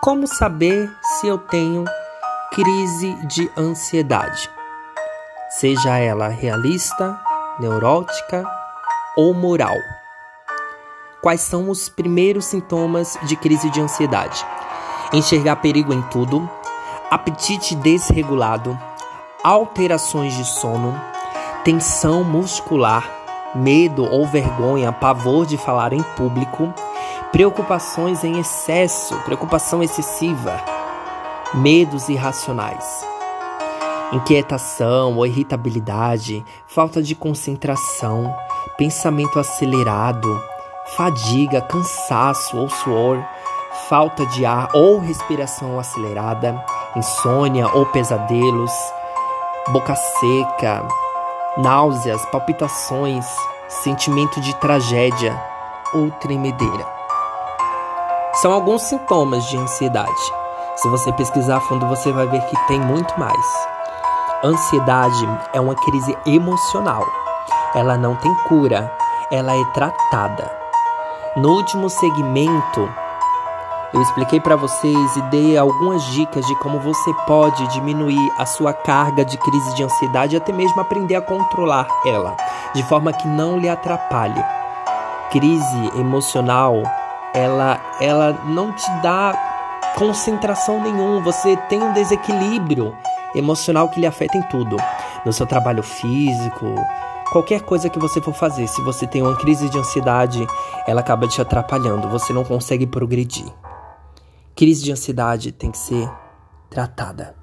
Como saber se eu tenho crise de ansiedade? Seja ela realista, neurótica ou moral. Quais são os primeiros sintomas de crise de ansiedade? Enxergar perigo em tudo, apetite desregulado, alterações de sono, tensão muscular, medo ou vergonha, pavor de falar em público, preocupações em excesso, preocupação excessiva, medos irracionais, inquietação ou irritabilidade, falta de concentração, pensamento acelerado, fadiga, cansaço ou suor, falta de ar ou respiração acelerada, insônia ou pesadelos, boca seca, náuseas, palpitações, sentimento de tragédia ou tremedeira. São alguns sintomas de ansiedade. Se você pesquisar a fundo, você vai ver que tem muito mais. Ansiedade é uma crise emocional. Ela não tem cura, ela é tratada. No último segmento, eu expliquei para vocês e dei algumas dicas de como você pode diminuir a sua carga de crise de ansiedade e até mesmo aprender a controlar ela, de forma que não lhe atrapalhe. Crise emocional, ela ela não te dá concentração nenhum, você tem um desequilíbrio emocional que lhe afeta em tudo, no seu trabalho físico, qualquer coisa que você for fazer. Se você tem uma crise de ansiedade, ela acaba te atrapalhando, você não consegue progredir. Crise de ansiedade tem que ser tratada.